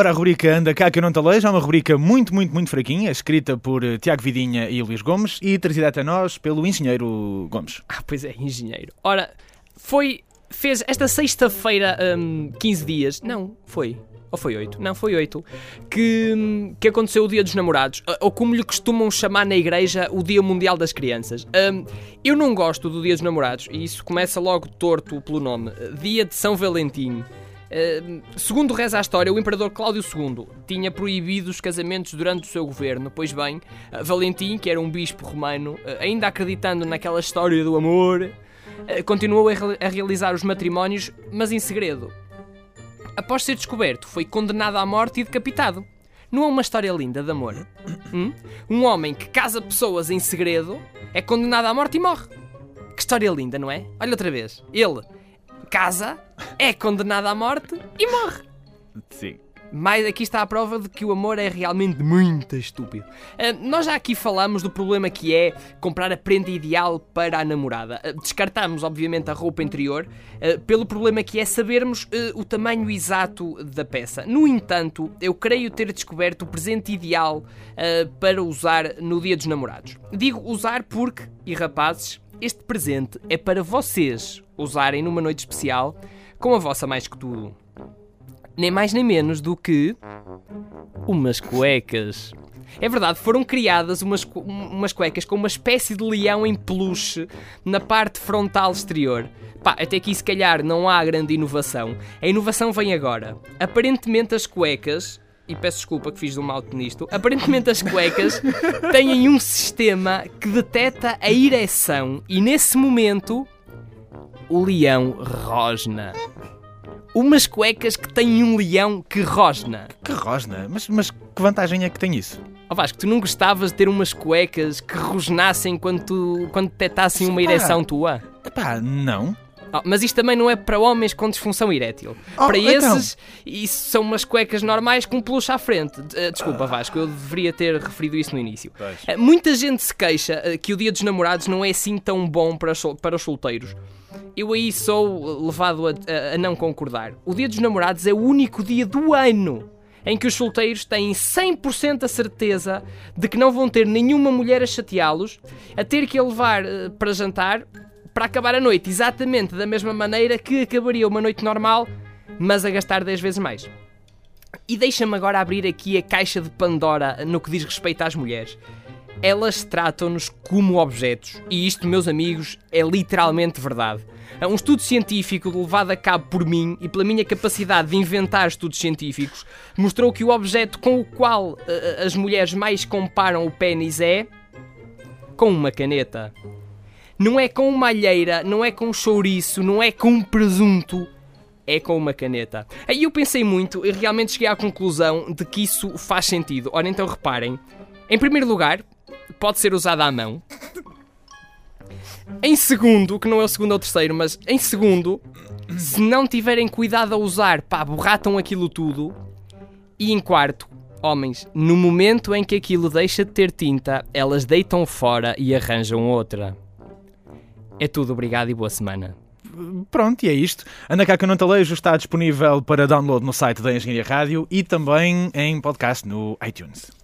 Ora, a rubrica Anda Cá Que Eu Não Te Alejo é uma rubrica muito, muito, muito fraquinha, escrita por eh, Tiago Vidinha e Luís Gomes e trazida até nós pelo engenheiro Gomes. Ah, pois é, engenheiro. Ora, foi. Fez esta sexta-feira, hum, 15 dias. Não, foi. Ou foi 8? Não, foi 8. Que, hum, que aconteceu o Dia dos Namorados. ah, Ou como lhe costumam chamar na igreja, o Dia Mundial das Crianças. Hum, eu não gosto do Dia dos Namorados. E isso começa logo torto pelo nome. Dia de São Valentim. Segundo reza a história, o imperador Cláudio II tinha proibido os casamentos durante o seu governo. Pois bem, uh, Valentim, que era um bispo romano, uh, ainda acreditando naquela história do amor, uh, continuou a realizar os matrimónios, mas em segredo. Após ser descoberto, foi condenado à morte e decapitado. Não é uma história linda de amor? Hum? Um homem que casa pessoas em segredo é condenado à morte e morre. Que história linda, não é? Olha outra vez. Ele casa, é condenado à morte e morre. Sim. Mas aqui está a prova de que o amor é realmente muito estúpido. Ah, nós já aqui falamos do problema que é comprar a prenda ideal para a namorada. Ah, descartamos, obviamente, a roupa interior, ah, pelo problema que é sabermos o tamanho exato da peça. No entanto, eu creio ter descoberto o presente ideal para usar no Dia dos Namorados. Digo usar porque, e rapazes, este presente é para vocês usarem numa noite especial com a vossa mais que tudo nem mais nem menos do que umas cuecas. É verdade, foram criadas umas, umas cuecas com uma espécie de leão em peluche na parte frontal exterior. Pá, até aqui se calhar não há grande inovação. A inovação vem agora. Aparentemente as cuecas, e peço desculpa que fiz de um mal nisto, aparentemente as cuecas têm um sistema que detecta a ereção e nesse momento o leão rosna. Umas cuecas que têm um leão que rosna. Que rosna, mas, mas que vantagem é que tem isso? Ó Vasco, tu não gostavas de ter umas cuecas que rosnassem quando, tu, quando detectassem uma ereção tua? Epá, não. Oh, mas isto também não é para homens com disfunção erétil. Oh, para então. esses, isso são umas cuecas normais com peluche à frente. Eh, Desculpa, Vasco, eu deveria ter referido isso no início. Pois. Eh, Muita gente se queixa eh, que o dia dos namorados não é assim tão bom para para os solteiros. Eu aí sou levado a, a- a não concordar. O dia dos namorados é o único dia do ano em que os solteiros têm 100% a certeza de que não vão ter nenhuma mulher a chateá-los, a ter que a levar para jantar, para acabar a noite exatamente da mesma maneira que acabaria uma noite normal, mas a gastar 10 vezes mais. E deixa-me agora abrir aqui a caixa de Pandora no que diz respeito às mulheres. Elas tratam-nos como objetos, e isto, meus amigos, é literalmente verdade. Um estudo científico levado a cabo por mim e pela minha capacidade de inventar estudos científicos mostrou que o objeto com o qual eh, as mulheres mais comparam o pênis é. com uma caneta. Não é com uma alheira, não é com chouriço, não é com presunto, é com uma caneta. Aí eu pensei muito e realmente cheguei à conclusão de que isso faz sentido. Ora, então reparem. Em primeiro lugar, pode ser usada à mão. Em segundo, que não é o segundo ou o terceiro, mas em segundo, se não tiverem cuidado a usar, pá, borratam aquilo tudo. E em quarto, homens, no momento em que aquilo deixa de ter tinta, elas deitam fora e arranjam outra. É tudo, obrigado e boa semana. Pronto, e é isto. Que eu não te alejo está disponível para download no site da Engenharia Rádio e também em podcast no iTunes.